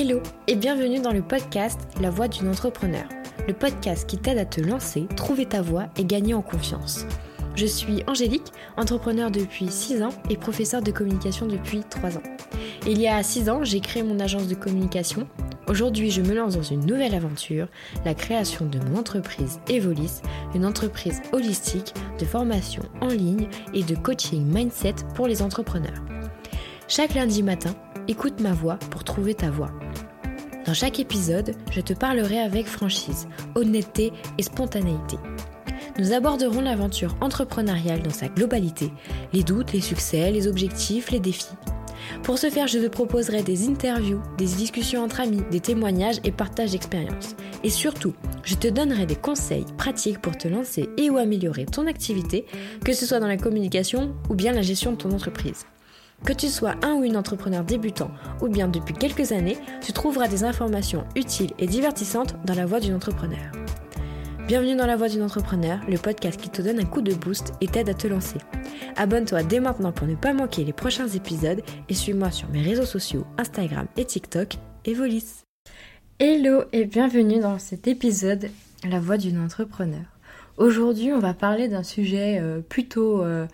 Hello et bienvenue dans le podcast La voix d'une entrepreneur, le podcast qui t'aide à te lancer, trouver ta voix et gagner en confiance. Je suis Angélique, entrepreneur depuis 6 ans et professeur de communication depuis 3 ans. Il y a 6 ans, j'ai créé mon agence de communication. Aujourd'hui, je me lance dans une nouvelle aventure, la création de mon entreprise Evolis, une entreprise holistique de formation en ligne et de coaching mindset pour les entrepreneurs. Chaque lundi matin, écoute ma voix pour trouver ta voix. Dans chaque épisode, je te parlerai avec franchise, honnêteté et spontanéité. Nous aborderons l'aventure entrepreneuriale dans sa globalité, les doutes, les succès, les objectifs, les défis. Pour ce faire, je te proposerai des interviews, des discussions entre amis, des témoignages et partage d'expériences. Et surtout, je te donnerai des conseils pratiques pour te lancer et ou améliorer ton activité, que ce soit dans la communication ou bien la gestion de ton entreprise. Que tu sois un ou une entrepreneur débutant ou bien depuis quelques années, tu trouveras des informations utiles et divertissantes dans la voix d'une entrepreneur. Bienvenue dans la voix d'une entrepreneur, le podcast qui te donne un coup de boost et t'aide à te lancer. Abonne-toi dès maintenant pour ne pas manquer les prochains épisodes et suis-moi sur mes réseaux sociaux Instagram et TikTok, Evolis. Hello et bienvenue dans cet épisode La voix d'une entrepreneur. Aujourd'hui, on va parler d'un sujet euh, plutôt euh,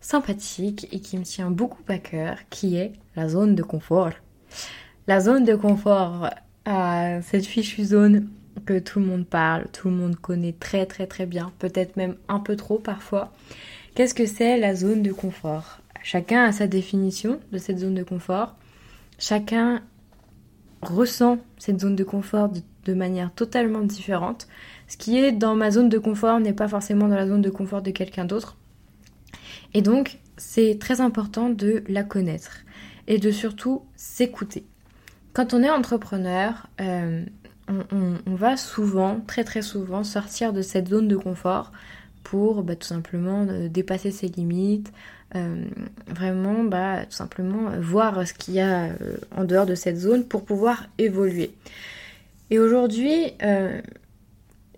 sympathique et qui me tient beaucoup à cœur, qui est la zone de confort. La zone de confort, euh, cette fichue zone que tout le monde parle, tout le monde connaît très très très bien, peut-être même un peu trop parfois. Qu'est-ce que c'est la zone de confort? Chacun a sa définition de cette zone de confort. Chacun ressent cette zone de confort de, de manière totalement différente. Ce qui est dans ma zone de confort n'est pas forcément dans la zone de confort de quelqu'un d'autre. Et donc, c'est très important de la connaître et de surtout s'écouter. Quand on est entrepreneur, euh, on, va souvent, très très souvent, sortir de cette zone de confort pour bah, tout simplement euh, dépasser ses limites, euh, vraiment bah, tout simplement voir ce qu'il y a en dehors de cette zone pour pouvoir évoluer. Et aujourd'hui,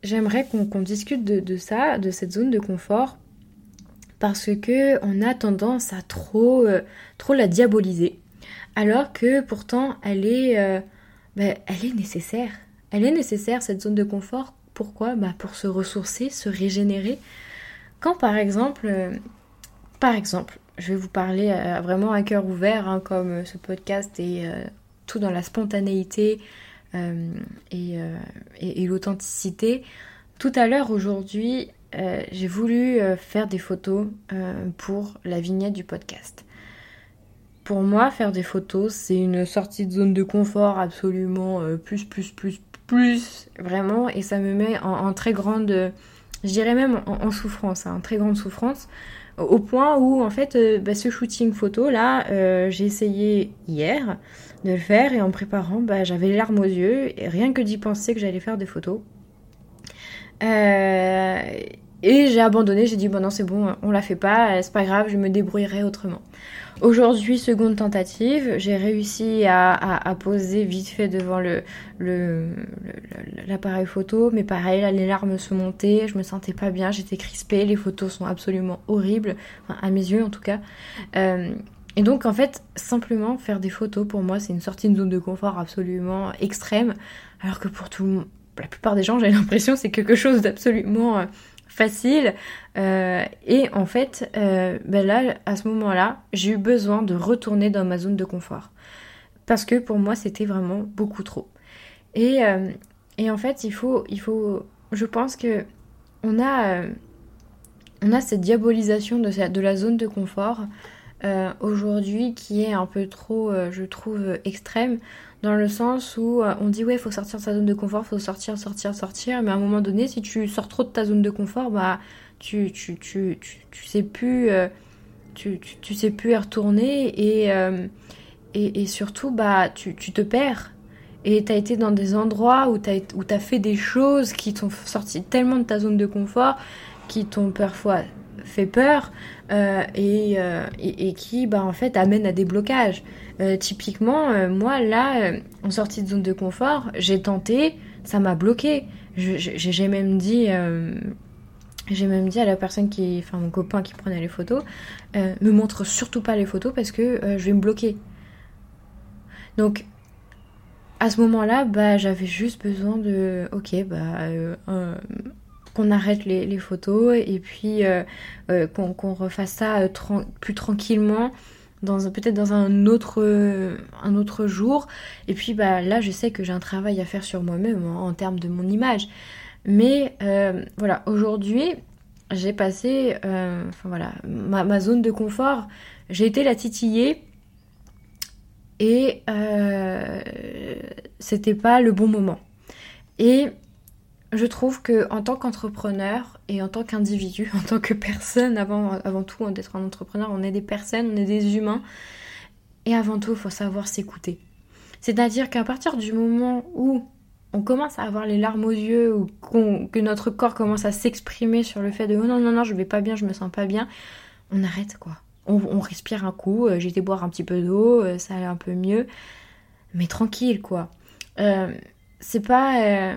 j'aimerais qu'on discute de, ça, de cette zone de confort, parce que on a tendance à trop, euh, trop la diaboliser, alors que pourtant elle est, euh, bah, elle est nécessaire. Elle est nécessaire cette zone de confort. Pourquoi? Bah, Pour se ressourcer, se régénérer. Quand par exemple, euh, par exemple, je vais vous parler vraiment à cœur ouvert, hein, comme ce podcast est tout dans la spontanéité et, et l'authenticité. Tout à l'heure aujourd'hui, euh, j'ai voulu euh, faire des photos euh, pour la vignette du podcast. Pour moi, faire des photos, c'est une sortie de zone de confort absolument plus, plus, plus, plus, vraiment, et ça me met en, très grande, je dirais même en, souffrance, en hein, très grande souffrance, au point où, en fait, bah, ce shooting photo, là, j'ai essayé hier de le faire, et en préparant, bah, j'avais les larmes aux yeux, et rien que d'y penser que j'allais faire des photos, euh, et j'ai abandonné, j'ai dit bon non c'est bon, on la fait pas, c'est pas grave, je me débrouillerai autrement. Aujourd'hui, seconde tentative, j'ai réussi à, poser vite fait devant l'appareil photo, mais pareil, là, les larmes se montaient, je me sentais pas bien, j'étais crispée, les photos sont absolument horribles, à mes yeux en tout cas. Euh, et donc en fait, simplement faire des photos pour moi, c'est une sortie de zone de confort absolument extrême, alors que pour tout le monde la plupart des gens, j'ai l'impression, c'est quelque chose d'absolument euh, facile. Euh, et en fait, euh, ben à ce moment-là, j'ai eu besoin de retourner dans ma zone de confort. Parce que pour moi, c'était vraiment beaucoup trop. Et, en fait, il faut, je pense que on a, on a cette diabolisation de la zone de confort aujourd'hui qui est un peu trop, je trouve, extrême dans le sens où euh, on dit ouais, faut sortir de sa zone de confort, faut sortir, sortir, sortir, mais à un moment donné, si tu sors trop de ta zone de confort, bah tu tu tu tu, sais plus euh, tu, tu, sais plus y retourner et, euh, et, et surtout bah tu, tu te perds. Et tu as été dans des endroits où tu as, où as fait des choses qui t'ont sorti tellement de ta zone de confort qui t'ont parfois fait peur euh, et, euh, et, qui bah, en fait amène à des blocages. Euh, typiquement, moi là, en sortie de zone de confort, j'ai tenté, ça m'a bloqué. J'ai même dit, j'ai même dit à la personne qui, enfin mon copain qui prenait les photos, me montre surtout pas les photos parce que je vais me bloquer. Donc à ce moment-là, bah, j'avais juste besoin de, ok, bah, qu'on arrête les, photos et puis qu'on refasse ça plus tranquillement peut-être dans un autre jour. Et puis bah là je sais que j'ai un travail à faire sur moi-même en, termes de mon image. Mais euh, voilà aujourd'hui j'ai passé euh, voilà ma, zone de confort. J'ai été la titiller et euh, c'était pas le bon moment. Et je trouve que en tant qu'entrepreneur et en tant qu'individu, en tant que personne, avant, tout hein, d'être un entrepreneur, on est des personnes, on est des humains. Et avant tout, il faut savoir s'écouter. C'est-à-dire qu'à partir du moment où on commence à avoir les larmes aux yeux ou que notre corps commence à s'exprimer sur le fait de oh non non non je vais pas bien je me sens pas bien on arrête quoi on, respire un coup euh, j'ai été boire un petit peu d'eau euh, ça allait un peu mieux mais tranquille quoi euh, c'est pas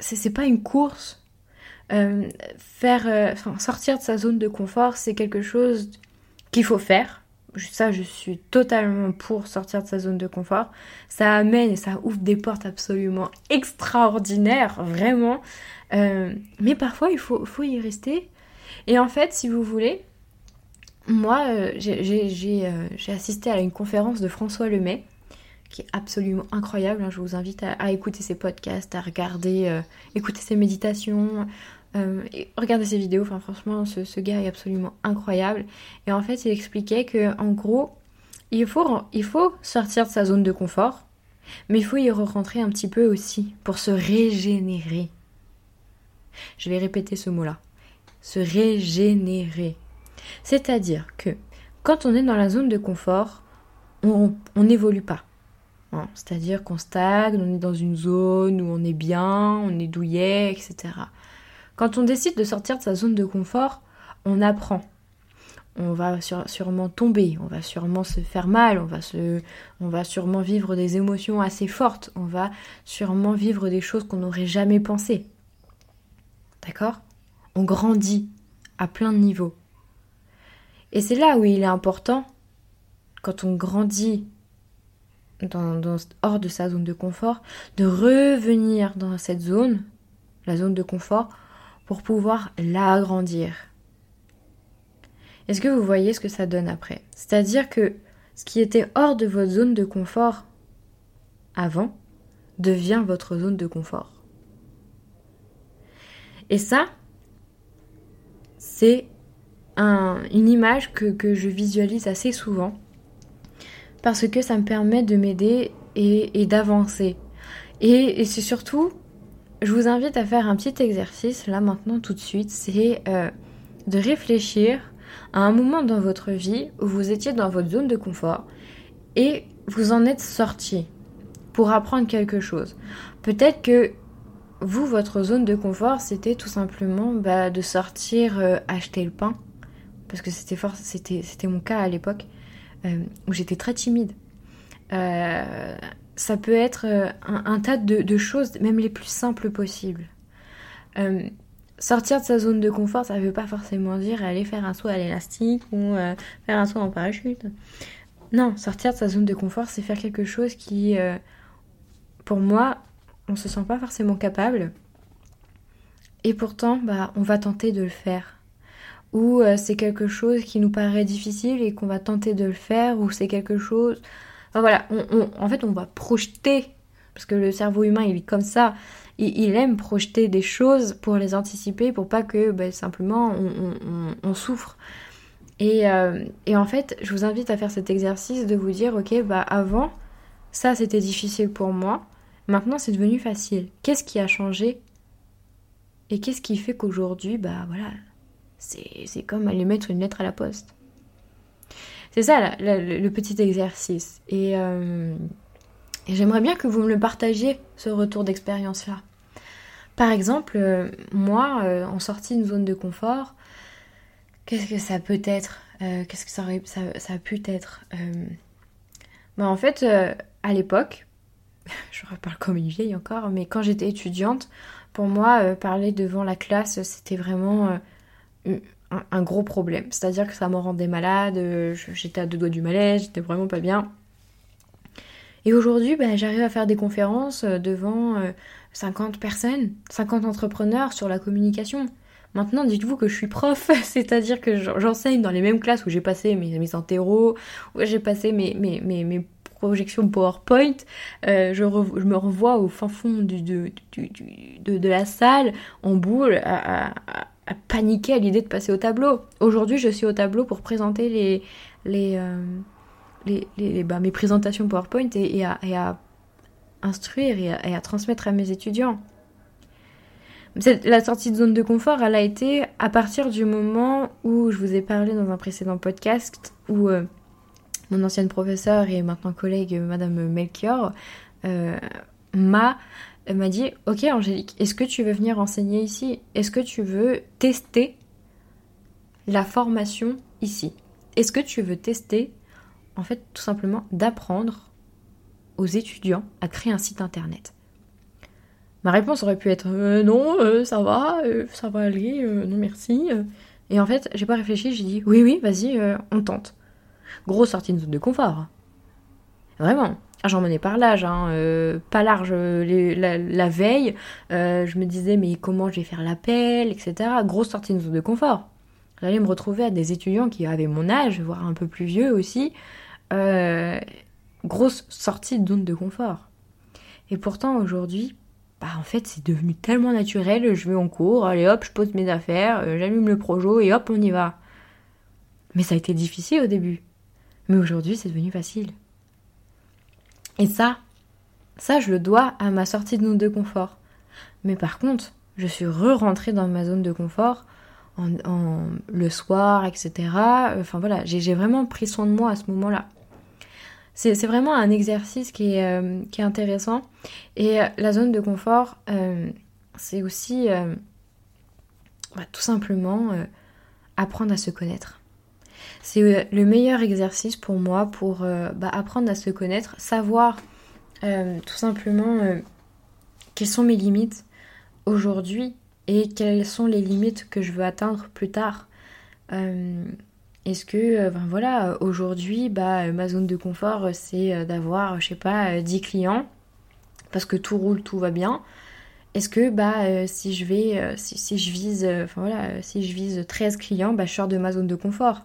c'est pas une course. Euh, faire, euh, sortir de sa zone de confort, c'est quelque chose qu'il faut faire. Ça, je suis totalement pour sortir de sa zone de confort. Ça amène et ça ouvre des portes absolument extraordinaires, vraiment. Euh, mais parfois, il faut, faut y rester. Et en fait, si vous voulez, moi, j'ai assisté à une conférence de François Lemay qui est absolument incroyable. Hein. Je vous invite à, écouter ses podcasts, à regarder, euh, écouter ses méditations, euh, regarder ses vidéos. Enfin, franchement, ce, gars est absolument incroyable. Et en fait, il expliquait que, en gros, il faut, il faut sortir de sa zone de confort, mais il faut y rentrer un petit peu aussi pour se régénérer. Je vais répéter ce mot-là. Se régénérer. C'est-à-dire que quand on est dans la zone de confort, on n'évolue pas. Hein, c'est-à-dire qu'on stagne, on est dans une zone où on est bien, on est douillet, etc. Quand on décide de sortir de sa zone de confort, on apprend. On va sûrement tomber, on va sûrement se faire mal, on va, se, on va sûrement vivre des émotions assez fortes, on va sûrement vivre des choses qu'on n'aurait jamais pensé. D'accord? On grandit à plein de niveaux. Et c'est là où il est important, quand on grandit hors de sa zone de confort, de revenir dans cette zone, la zone de confort, pour pouvoir l'agrandir. Est-ce que vous voyez ce que ça donne après? C'est-à-dire que ce qui était hors de votre zone de confort avant devient votre zone de confort. Et ça, c'est une image que je visualise assez souvent parce que ça me permet de m'aider et, d'avancer. Et, c'est surtout, je vous invite à faire un petit exercice là maintenant tout de suite, c'est euh, de réfléchir à un moment dans votre vie où vous étiez dans votre zone de confort et vous en êtes sorti pour apprendre quelque chose. Peut-être que vous, votre zone de confort, c'était tout simplement bah, de sortir euh, acheter le pain, parce que c'était c'était mon cas à l'époque. Euh, où j'étais très timide. Euh, ça peut être euh, un, tas de, choses, même les plus simples possibles. sortir de sa zone de confort, ça ne veut pas forcément dire aller faire un saut à l'élastique ou faire un saut en parachute. Non, sortir de sa zone de confort, c'est faire quelque chose qui, pour moi, on se sent pas forcément capable. Et pourtant, bah, on va tenter de le faire ou euh, c'est quelque chose qui nous paraît difficile et qu'on va tenter de le faire, ou c'est quelque chose... Enfin voilà, en fait on va projeter, parce que le cerveau humain il est comme ça, il, aime projeter des choses pour les anticiper, pour pas que ben, simplement on, souffre. Et, euh, et, en fait, je vous invite à faire cet exercice de vous dire, ok, bah avant, ça c'était difficile pour moi, maintenant c'est devenu facile. Qu'est-ce qui a changé? Et qu'est-ce qui fait qu'aujourd'hui, bah voilà, c'est comme aller mettre une lettre à la poste. C'est ça le, petit exercice. Euh, et, j'aimerais bien que vous me le partagiez, ce retour d'expérience-là. Par exemple, euh, moi, euh, en sortie d'une zone de confort, qu'est-ce que ça peut être Qu'est-ce que ça, a pu être ben, En fait, à l'époque, je reparle comme une vieille encore, mais quand j'étais étudiante, pour moi, parler devant la classe, c'était vraiment un, gros problème. C'est-à-dire que ça me rendait malade, j'étais à deux doigts du malaise, j'étais vraiment pas bien. Et aujourd'hui, bah, j'arrive à faire des conférences euh, devant 50 euh, personnes, 50 entrepreneurs sur la communication. Maintenant, dites-vous que je suis prof, c'est-à-dire que j'enseigne dans les mêmes classes où j'ai passé mes, mes où j'ai passé mes, mes, PowerPoint. Euh, je, me revois au fin fond de, la salle, en boule, paniquer à l'idée de passer au tableau. Aujourd'hui, je suis au tableau pour présenter les, les, euh, les, bah, mes présentations PowerPoint et, à, instruire et à, transmettre à mes étudiants. la sortie de zone de confort, elle a été à partir du moment où je vous ai parlé dans un précédent podcast où euh, mon ancienne professeure et maintenant collègue Madame Melchior euh, m'a m'a dit Ok, Angélique, est-ce que tu veux venir enseigner ici? Est-ce que tu veux tester la formation ici? Est-ce que tu veux tester, en fait, tout simplement, d'apprendre aux étudiants à créer un site internet? Ma réponse aurait pu être euh, Non, euh, ça va, euh, ça va aller, non merci. Et en fait, j'ai pas réfléchi, j'ai dit Oui, oui, vas-y, on tente. Grosse sortie de zone de confort. Vraiment. Ah, j'en menais par l'âge, hein, euh, pas large euh, la, veille. Euh, je me disais, mais comment je vais faire l'appel, etc. Grosse sortie de zone de confort. J'allais me retrouver à des étudiants qui avaient mon âge, voire un peu plus vieux aussi. grosse sortie de zone de confort. Et pourtant, aujourd'hui, bah, en fait, c'est devenu tellement naturel. Je vais en cours, allez hop, je pose mes affaires, j'allume le projo et hop, on y va. Mais ça a été difficile au début. Mais aujourd'hui, c'est devenu facile. Et ça, ça, je le dois à ma sortie de zone de confort. Mais par contre, je suis re-rentrée dans ma zone de confort en, le soir, etc. Enfin voilà, j'ai vraiment pris soin de moi à ce moment-là. C'est vraiment un exercice qui est, euh, intéressant. Et euh, la zone de confort, euh, c'est aussi bah, tout simplement apprendre à se connaître. C'est euh, le meilleur exercice pour moi pour euh, bah, apprendre à se connaître, savoir euh, tout simplement quelles sont mes limites aujourd'hui et quelles sont les limites que je veux atteindre plus tard. Est-ce que, voilà, aujourd'hui, bah, ma zone de confort, c'est d'avoir, je sais pas, 10 clients, parce que tout roule, tout va bien. Est-ce que, bah, si je vais, si, je vise, voilà, si je vise 13 clients, bah, je sors de ma zone de confort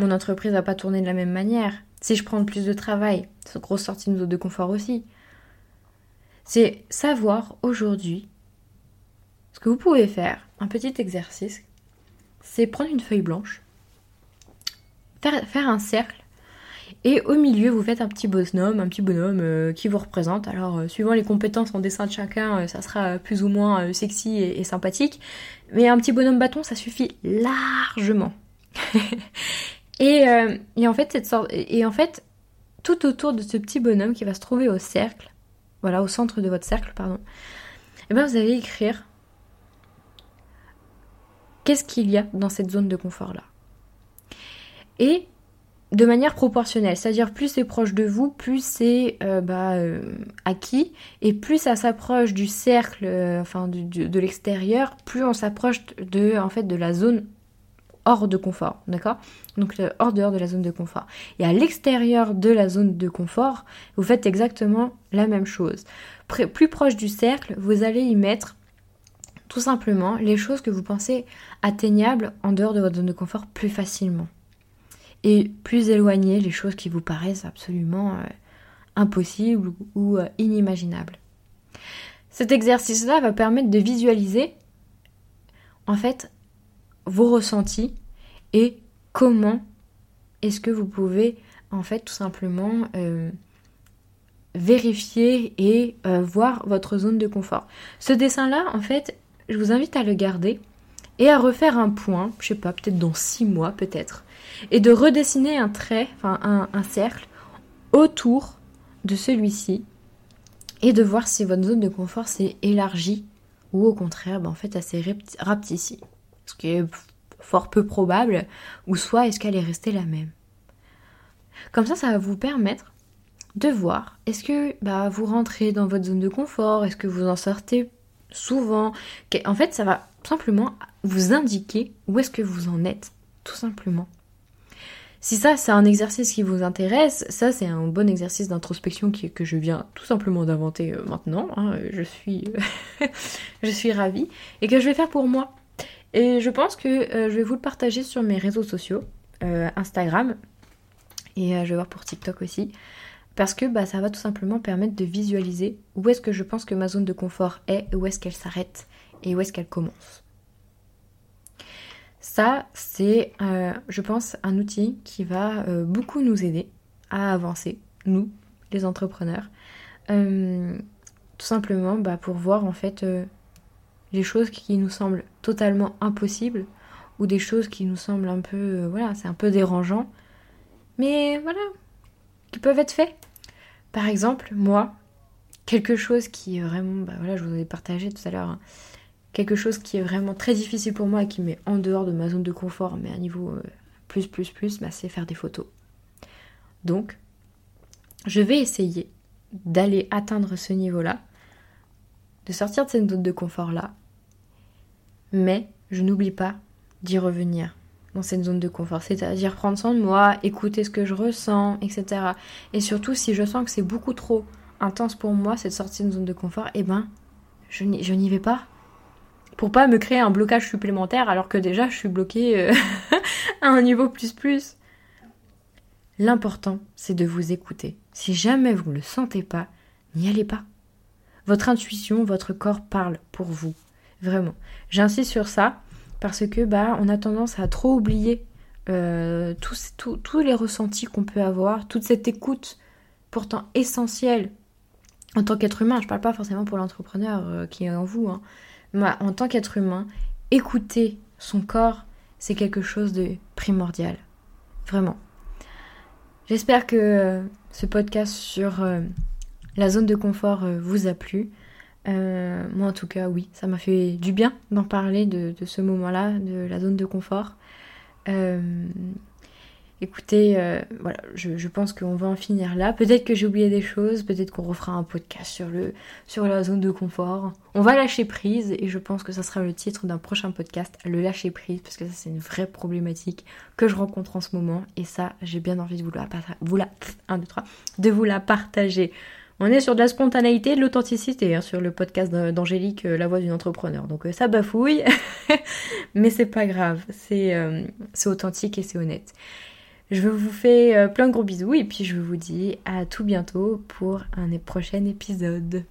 mon entreprise va pas tourner de la même manière. Si je prends plus de travail, c'est une grosse sortie de zone de confort aussi. C'est savoir aujourd'hui ce que vous pouvez faire, un petit exercice, c'est prendre une feuille blanche, faire, un cercle, et au milieu, vous faites un petit bonhomme, un petit bonhomme euh, qui vous représente. Alors, euh, suivant les compétences en dessin de chacun, euh, ça sera plus ou moins sexy et, sympathique. Mais un petit bonhomme bâton, ça suffit largement. Euh, et, en fait, tout autour de ce petit bonhomme qui va se trouver au cercle, voilà, au centre de votre cercle, pardon, et eh bien vous allez écrire qu'est-ce qu'il y a dans cette zone de confort-là. Et de manière proportionnelle, c'est-à-dire plus c'est proche de vous, plus c'est euh, bah, euh, acquis, et plus ça s'approche du cercle, enfin de l'extérieur, plus on s'approche de, en fait, de la zone hors de confort, d'accord? Donc hors dehors de la zone de confort. Et à l'extérieur de la zone de confort, vous faites exactement la même chose. plus proche du cercle, vous allez y mettre tout simplement les choses que vous pensez atteignables en dehors de votre zone de confort plus facilement. Et plus éloignées les choses qui vous paraissent absolument euh, impossibles ou euh, inimaginables. Cet exercice-là va permettre de visualiser en fait vos ressentis et comment est-ce que vous pouvez en fait tout simplement euh, vérifier et euh, voir votre zone de confort. Ce dessin-là, en fait, je vous invite à le garder et à refaire un point, je sais pas, peut-être dans six mois peut-être, et de redessiner un trait, enfin un, cercle autour de celui-ci et de voir si votre zone de confort s'est élargie ou au contraire, ben, en fait, elle s'est rapetissée ce qui est fort peu probable, ou soit est-ce qu'elle est restée la même. Comme ça, ça va vous permettre de voir est-ce que bah, vous rentrez dans votre zone de confort, est-ce que vous en sortez souvent? En fait, ça va simplement vous indiquer où est-ce que vous en êtes, tout simplement. Si ça, c'est un exercice qui vous intéresse, ça, c'est un bon exercice d'introspection que je viens tout simplement d'inventer euh, maintenant. Hein. je, suis, je suis ravie. Et que je vais faire pour moi. Et je pense que euh, je vais vous le partager sur mes réseaux sociaux, euh, Instagram, et je vais voir pour TikTok aussi. Parce que bah, ça va tout simplement permettre de visualiser où est-ce que je pense que ma zone de confort est, où est-ce qu'elle s'arrête et où est-ce qu'elle commence. Ça, c'est, euh, je pense, un outil qui va euh, beaucoup nous aider à avancer, nous, les entrepreneurs. Euh, tout simplement bah, pour voir en fait les choses qui nous semblent totalement impossibles ou des choses qui nous semblent un peu, voilà, c'est un peu dérangeant, mais voilà, qui peuvent être faits. Par exemple, moi, quelque chose qui est vraiment, bah voilà, je vous ai partagé tout à l'heure, hein, quelque chose qui est vraiment très difficile pour moi et qui met en dehors de ma zone de confort, mais à niveau euh, plus, plus, plus, bah, c'est faire des photos. Donc, je vais essayer d'aller atteindre ce niveau-là, de sortir de cette zone de confort-là, mais je n'oublie pas d'y revenir dans cette zone de confort, c'est-à-dire prendre soin de moi, écouter ce que je ressens, etc. Et surtout, si je sens que c'est beaucoup trop intense pour moi, cette sortie de zone de confort, eh ben, je n'y vais pas pour pas me créer un blocage supplémentaire alors que déjà je suis bloquée euh, à un niveau plus plus. L'important, c'est de vous écouter. Si jamais vous ne le sentez pas, n'y allez pas. Votre intuition, votre corps parle pour vous. Vraiment. J'insiste sur ça parce que bah on a tendance à trop oublier euh, tous, les ressentis qu'on peut avoir, toute cette écoute pourtant essentielle en tant qu'être humain. Je parle pas forcément pour l'entrepreneur euh, qui est en vous, hein, en tant qu'être humain, écouter son corps, c'est quelque chose de primordial. Vraiment. J'espère que euh, ce podcast sur la zone de confort vous a plu. Moi en tout cas oui, ça m'a fait du bien d'en parler de, ce moment-là, de la zone de confort. Écoutez, euh, voilà, je, pense qu'on va en finir là. Peut-être que j'ai oublié des choses, peut-être qu'on refera un podcast sur, le, sur la zone de confort. On va lâcher prise et je pense que ça sera le titre d'un prochain podcast, le lâcher prise, parce que ça c'est une vraie problématique que je rencontre en ce moment et ça j'ai bien envie de vous la, vous la, 1, 2, 3, de vous la partager. On est sur de la spontanéité et de l'authenticité hein, sur le podcast d'Angélique, euh, La voix d'une entrepreneur. Donc euh, ça bafouille, mais c'est pas grave, c'est authentique et c'est honnête. Je vous fais euh, plein de gros bisous et puis je vous dis à tout bientôt pour un prochain épisode.